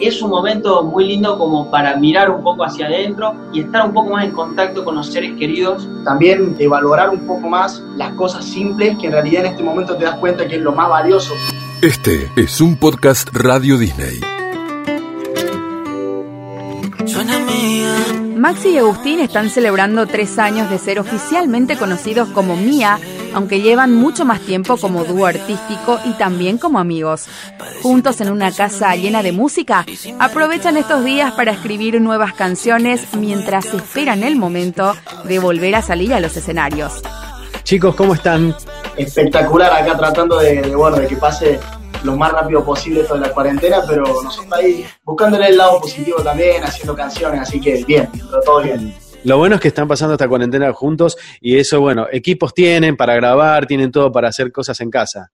es un momento muy lindo como para mirar un poco hacia adentro y estar un poco más en contacto con los seres queridos. También de valorar un poco más las cosas simples que en realidad en este momento te das cuenta que es lo más valioso. Este es un podcast Radio Disney. Maxi y Agustín están celebrando tres años de ser oficialmente conocidos como Mía, aunque llevan mucho más tiempo como dúo artístico y también como amigos. Juntos en una casa llena de música, aprovechan estos días para escribir nuevas canciones mientras esperan el momento de volver a salir a los escenarios. Chicos, ¿cómo están? Espectacular acá tratando de, de, bueno, de que pase lo más rápido posible toda la cuarentena, pero nosotros ahí buscándole el lado positivo también, haciendo canciones, así que bien, todo bien. Lo bueno es que están pasando esta cuarentena juntos y eso, bueno, equipos tienen para grabar, tienen todo para hacer cosas en casa.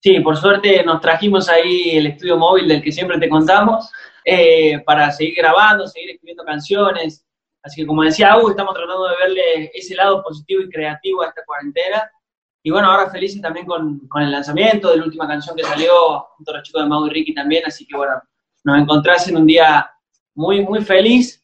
Sí, por suerte nos trajimos ahí el estudio móvil del que siempre te contamos eh, para seguir grabando, seguir escribiendo canciones. Así que como decía estamos tratando de verle ese lado positivo y creativo a esta cuarentena y bueno, ahora felices también con, con, el lanzamiento de la última canción que salió junto a los chicos de Mau y Ricky también, así que bueno, nos encontrás en un día muy, muy feliz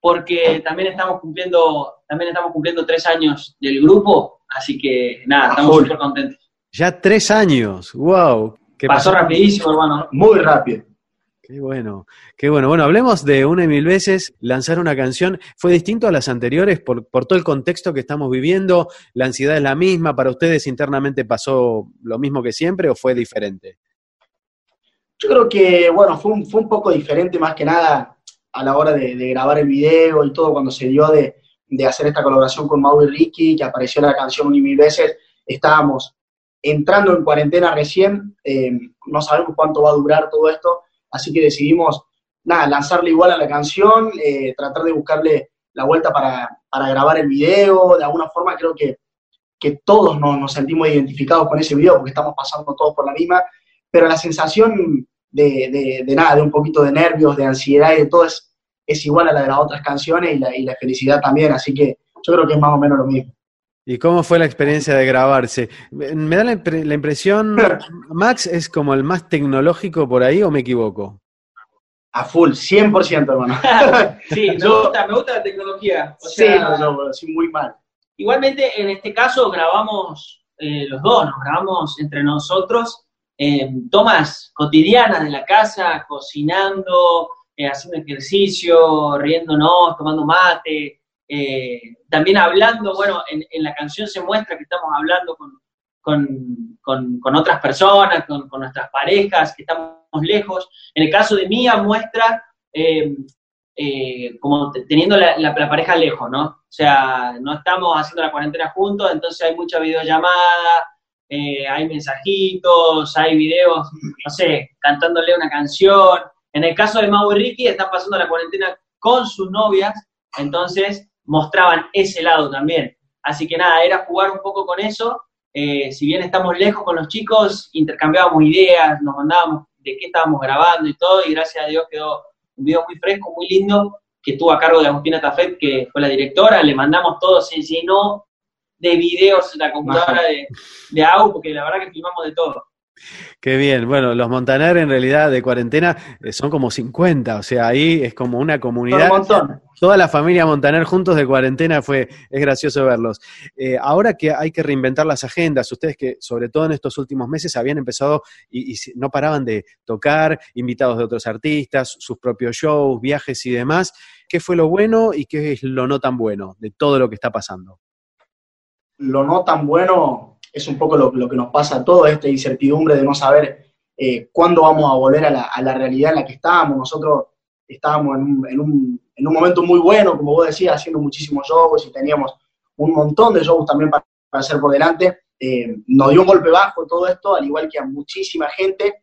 porque también estamos cumpliendo, también estamos cumpliendo tres años del grupo, así que nada, estamos súper contentos. Ya tres años, wow. Pasó, pasó rapidísimo, hermano. Muy rápido. Qué bueno, qué bueno. Bueno, hablemos de una y mil veces. Lanzar una canción fue distinto a las anteriores por, por, todo el contexto que estamos viviendo. La ansiedad es la misma. ¿Para ustedes internamente pasó lo mismo que siempre o fue diferente? Yo creo que, bueno, fue un, fue un poco diferente más que nada a la hora de, grabar el video y todo, cuando se dio de, de hacer esta colaboración con Mau y Ricky, que apareció la canción un y mil veces. Estábamos entrando en cuarentena recién, eh, no sabemos cuánto va a durar todo esto así que decidimos, nada, lanzarle igual a la canción, eh, tratar de buscarle la vuelta para, para, grabar el video, de alguna forma creo que, que todos nos, nos, sentimos identificados con ese video porque estamos pasando todos por la misma, pero la sensación de, de, de nada, de un poquito de nervios, de ansiedad y de todo es, es igual a la de las otras canciones y la, y la felicidad también, así que yo creo que es más o menos lo mismo. ¿Y cómo fue la experiencia de grabarse? Me da la, la, impresión, Max es como el más tecnológico por ahí o me equivoco? A full, 100%, hermano. sí, me, yo, gusta, me gusta la tecnología. O sí, sea, no, no, sí, muy mal. Igualmente, en este caso grabamos eh, los dos, nos grabamos entre nosotros eh, tomas cotidianas de la casa, cocinando, eh, haciendo ejercicio, riéndonos, tomando mate, eh, también hablando, bueno, en, en, la canción se muestra que estamos hablando con, con, con, con otras personas, con, nuestras parejas, que estamos lejos. En el caso de Mía muestra eh, como teniendo la, la, la, pareja lejos, ¿no? O sea, no estamos haciendo la cuarentena juntos, entonces hay mucha videollamada, hay mensajitos, hay videos, no sé, cantándole una canción. En el caso de Mau y Ricky, están pasando la cuarentena con sus novias, entonces mostraban ese lado también. Así que nada, era jugar un poco con eso. Eh, si bien estamos lejos con los chicos, intercambiábamos ideas, nos mandábamos de qué estábamos grabando y todo, y gracias a Dios quedó un video muy fresco, muy lindo, que estuvo a cargo de Agustina Tafet, que fue la directora, le mandamos todo, se llenó de videos en la computadora de, de Agu, porque la verdad que filmamos de todo. Qué bien. Bueno, los Montaner en realidad de cuarentena eh, son como 50, o sea, ahí es como una comunidad. Un montón. Toda la familia Montaner juntos de cuarentena fue, es gracioso verlos. Eh, ahora que hay que reinventar las agendas, ustedes que sobre todo en estos últimos meses habían empezado y, y no paraban de tocar, invitados de otros artistas, sus propios shows, viajes y demás, ¿qué fue lo bueno y qué es lo no tan bueno de todo lo que está pasando? Lo no tan bueno es un poco lo, que nos pasa a todos, esta incertidumbre de no saber eh, cuándo vamos a volver a la, a la, realidad en la que estábamos. Nosotros estábamos en un, en, un, en un, momento muy bueno, como vos decías, haciendo muchísimos shows y teníamos un montón de shows también para, para hacer por delante. Eh, nos dio un golpe bajo todo esto, al igual que a muchísima gente.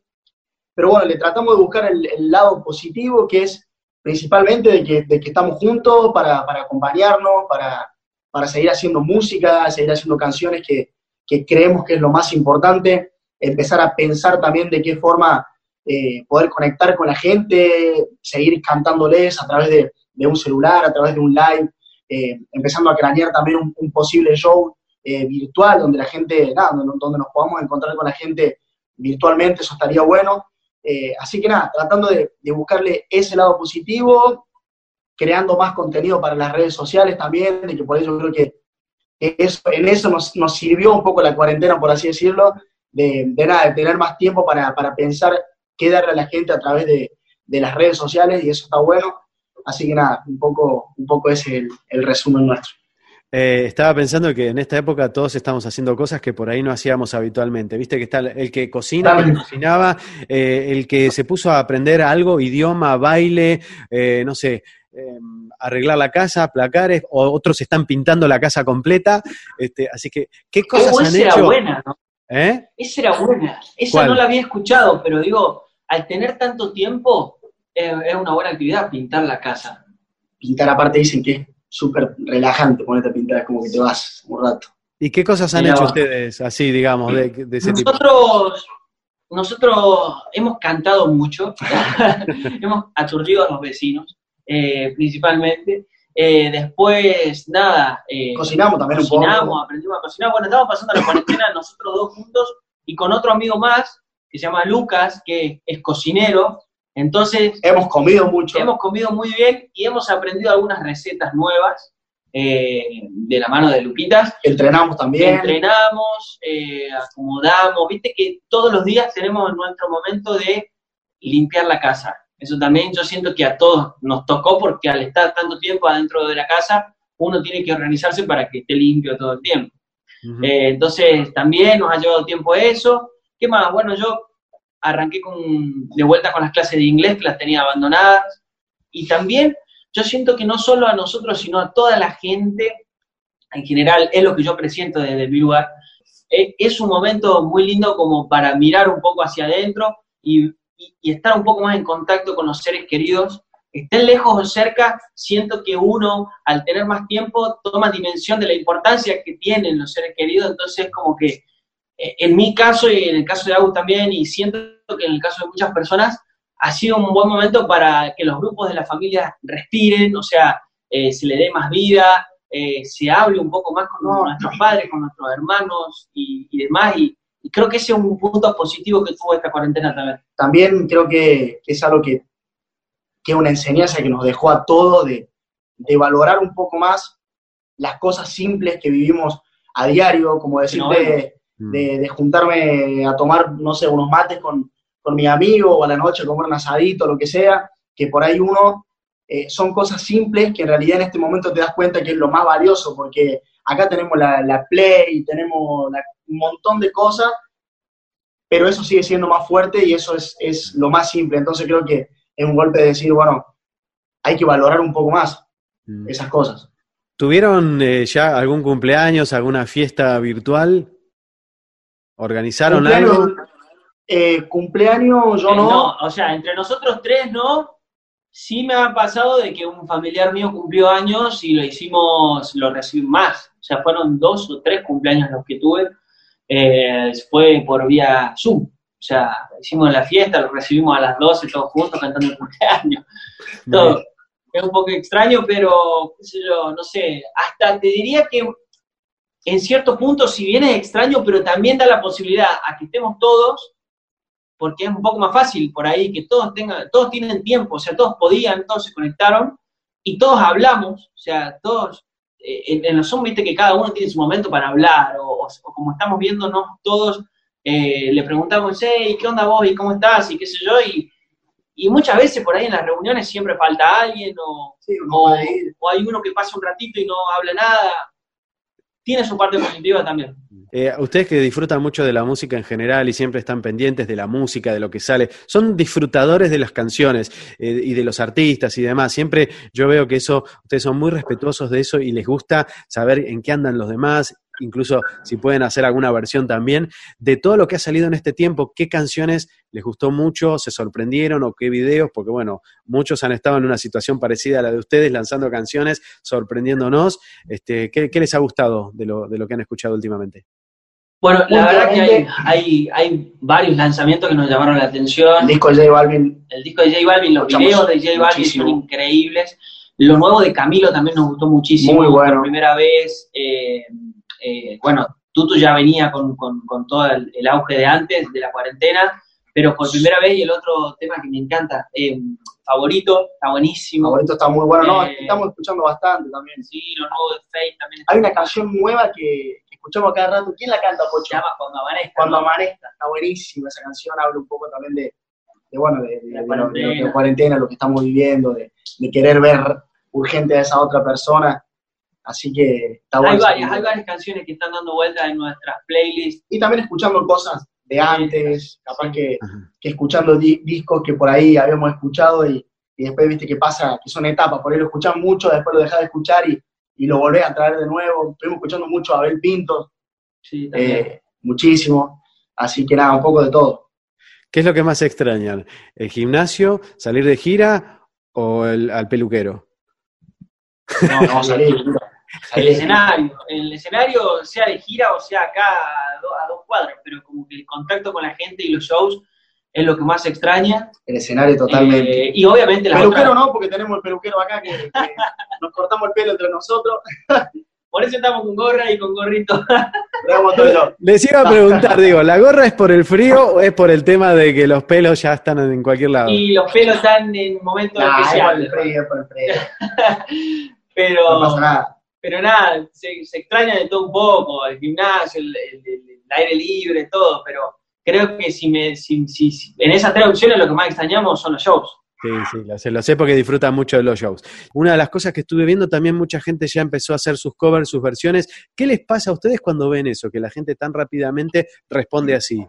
Pero bueno, le tratamos de buscar el, el lado positivo, que es principalmente de que, de que estamos juntos para, para acompañarnos, para, para seguir haciendo música, seguir haciendo canciones que, que creemos que es lo más importante, empezar a pensar también de qué forma eh, poder conectar con la gente, seguir cantándoles a través de, un celular, a través de un live, eh, empezando a cranear también un, posible show eh, virtual donde la gente, nada, donde, donde, nos podamos encontrar con la gente virtualmente, eso estaría bueno. Eh, así que nada, tratando de, de buscarle ese lado positivo, creando más contenido para las redes sociales también, de que por eso creo que eso, en eso nos, nos sirvió un poco la cuarentena, por así decirlo, de, de nada, de tener más tiempo para, para pensar qué darle a la gente a través de, de las redes sociales y eso está bueno. Así que nada, un poco, un poco ese es el, el resumen nuestro. Eh, estaba pensando que en esta época todos estamos haciendo cosas que por ahí no hacíamos habitualmente. Viste que está el que cocina, el que cocinaba, eh, el que se puso a aprender algo, idioma, baile, eh, no sé, eh, arreglar la casa, placares, o otros están pintando la casa completa. Este, así que, ¿qué cosas Oh, han esa era hecho? buena, ¿no? ¿Eh? Esa era buena. Esa ¿Cuál? no la había escuchado, pero digo, al tener tanto tiempo, eh, es una buena actividad pintar la casa. Pintar aparte dicen que es súper relajante ponerte a pintar, es como que te vas un rato. ¿Y qué cosas han hecho ustedes así, digamos, de, de ese tipo? Nosotros hemos cantado mucho, hemos aturdido a los vecinos, eh, principalmente. Eh, después, nada, eh, Cocinamos también un cocinamos, poco. aprendimos a cocinar. Bueno, estamos pasando la cuarentena nosotros dos juntos y con otro amigo más que se llama Lucas, que es cocinero. Entonces, Hemos comido mucho. hemos comido muy bien y hemos aprendido algunas recetas nuevas eh, de la mano de Lupitas. Entrenamos también. Entrenamos, eh, acomodamos, viste que todos los días tenemos nuestro momento de limpiar la casa. Eso también yo siento que a todos nos tocó porque al estar tanto tiempo adentro de la casa, uno tiene que organizarse para que esté limpio todo el tiempo. Eh, entonces también nos ha llevado tiempo eso. ¿Qué más? Bueno, yo arranqué con, de vuelta con las clases de inglés que las tenía abandonadas. Y también yo siento que no solo a nosotros, sino a toda la gente en general, es lo que yo presiento desde mi lugar. Eh, es un momento muy lindo como para mirar un poco hacia adentro y, y- y estar un poco más en contacto con los seres queridos. Estén lejos o cerca, siento que uno, al tener más tiempo, toma dimensión de la importancia que tienen los seres queridos, entonces como que eh, en mi caso y en el caso de Agus también, y siento que en el caso de muchas personas, ha sido un buen momento para que los grupos de la familia respiren, o sea, eh, se le dé más vida, eh, se hable un poco más con No. nuestros padres, con nuestros hermanos y, y demás, y creo que ese es un punto positivo que tuvo esta cuarentena también. También creo que, es algo que, que es una enseñanza que nos dejó a todos de, de valorar un poco más las cosas simples que vivimos a diario, como No, decirte, Mm. de, de juntarme a tomar, no sé, unos mates con, con mi amigo o a la noche comer un asadito, lo que sea, que por ahí uno, eh, son cosas simples que en realidad en este momento te das cuenta que es lo más valioso, porque acá tenemos la, la Play, tenemos la- un montón de cosas, pero eso sigue siendo más fuerte y eso es, es lo más simple. Entonces creo que es un golpe de decir, bueno, hay que valorar un poco más Mm. esas cosas. ¿Tuvieron eh, ya algún cumpleaños, alguna fiesta virtual? ¿Organizaron Cumpleaños, algo? eh, cumpleaños yo Eh, no, o sea, entre nosotros tres no. Sí me ha pasado de que un familiar mío cumplió años y lo hicimos, lo recibí más. O sea, fueron dos o tres cumpleaños los que tuve. Eh, fue por vía Zoom. O sea, hicimos la fiesta, lo recibimos a las 12 todos juntos cantando el cumpleaños. Todo. Es un poco extraño, pero, qué sé yo, no sé, hasta te diría que en cierto punto, si bien es extraño, pero también da la posibilidad a que estemos todos, porque es un poco más fácil por ahí, que todos tengan, todos tienen tiempo, o sea, todos podían, todos se conectaron, y todos hablamos, o sea, todos, en, en los Zoom, viste que cada uno tiene su momento para hablar, o, como estamos viéndonos todos, eh, le preguntamos, hey, ¿qué onda vos? ¿Y cómo estás? Y qué sé yo, y, y muchas veces por ahí en las reuniones siempre falta alguien, o, Sí, o hay uno que pasa un ratito y no habla nada. Tiene su parte positiva también. Eh, ustedes que disfrutan mucho de la música en general y siempre están pendientes de la música, de lo que sale, son disfrutadores de las canciones eh, y de los artistas y demás. Siempre yo veo que eso, ustedes son muy respetuosos de eso y les gusta saber en qué andan los demás, incluso si pueden hacer alguna versión también. De todo lo que ha salido en este tiempo, ¿qué canciones les gustó mucho, se sorprendieron o qué videos? Porque bueno, muchos han estado en una situación parecida a la de ustedes, lanzando canciones, sorprendiéndonos. Este, ¿qué, qué les ha gustado de lo, de lo que han escuchado últimamente? Bueno, la verdad que hay, Últimamente- hay, hay varios lanzamientos que nos llamaron la atención. El disco de J Balvin, El disco de J Balvin, los videos de J Balvin muchísimo. son increíbles. Lo nuevo de Camilo también nos gustó muchísimo. Muy bueno. Por primera vez, eh, eh, bueno, Tutu ya venía con, con- con todo el, el auge de antes, de la cuarentena, pero por primera vez y el otro tema que me encanta, eh, favorito, está buenísimo. Favorito está muy bueno, no, Eh, estamos escuchando bastante también. Sí, lo nuevo de Faith también Hay una canción nueva que, que escuchamos cada rato. ¿Quién la canta, se Pocho? llama Cuando Amanezca. Cuando ¿no? amanezca, está buenísima esa canción, habla un poco también de, de, bueno, de, de- La lo- de la cuarentena. cuarentena, lo que estamos viviendo, de, de querer ver urgente a esa otra persona. Así que está bueno. Hay varias, hay varias canciones que están dando vueltas en nuestras playlists. Y también escuchando cosas de antes, capaz que, escuchando di- discos que por ahí habíamos escuchado y, y después viste que pasa, que son etapas, por ahí lo escuchás mucho, después lo dejás de escuchar y, y lo volvés a traer de nuevo. Estuvimos escuchando mucho a Abel Pinto, Sí, también. eh, muchísimo, así que nada, un poco de todo. ¿Qué es lo que más extrañan? ¿El gimnasio, salir de gira o el, al peluquero? No, No, salir, el salir. escenario, el escenario sea de gira o sea acá a, do- a dos cuadros, pero como que el contacto con la gente y los shows es lo que más extraña. El escenario totalmente. Eh, y obviamente las peluquero otras- no, porque tenemos el peluquero acá que, que nos cortamos el pelo entre nosotros, por eso estamos con gorra y con gorrito. le damos todo yo. Les iba a preguntar, digo, ¿la gorra es por el frío o es por el tema de que los pelos ya están en cualquier lado? y los pelos están en momentos Nah, es por el especiales. frío, por el frío. pero, No pasa nada. Pero nada, se, se extraña de todo un poco, el gimnasio, el, el- el- el aire libre, todo, pero creo que si me, si, si- si- en esas tres opciones lo que más extrañamos son los shows. Sí, sí, lo sé, lo sé porque disfrutan mucho de los shows. Una de las cosas que estuve viendo también, mucha gente ya empezó a hacer sus covers, sus versiones. ¿Qué les pasa a ustedes cuando ven eso? Que la gente tan rápidamente responde así.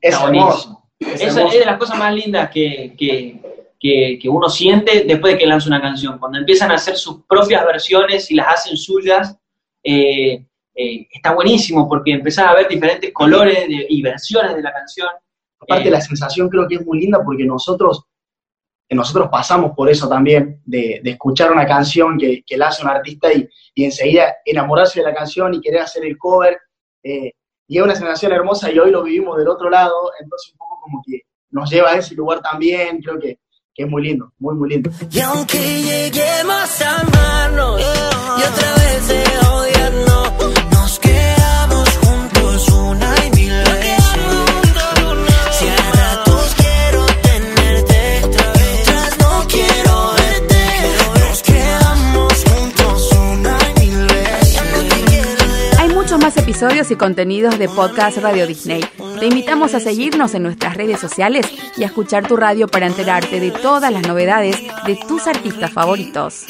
Es hermoso. Es Esa es hermoso. de las cosas más lindas que, que, que- que uno siente después de que lanza una canción. Cuando empiezan a hacer sus propias versiones y las hacen suyas, eh, eh, está buenísimo porque empezás a ver diferentes colores de- y versiones de la canción. Aparte Eh, la sensación creo que es muy linda porque nosotros, nosotros pasamos por eso también, de, de escuchar una canción que, que la hace un artista y, y enseguida enamorarse de la canción y querer hacer el cover. y es una sensación hermosa y hoy lo vivimos del otro lado, entonces un poco como que nos lleva a ese lugar también, creo que, que es muy lindo, muy, muy lindo. Y aunque lleguemos a amarnos y otra vez de episodios y contenidos de Podcast Radio Disney. Te invitamos a seguirnos en nuestras redes sociales y a escuchar tu radio para enterarte de todas las novedades de tus artistas favoritos.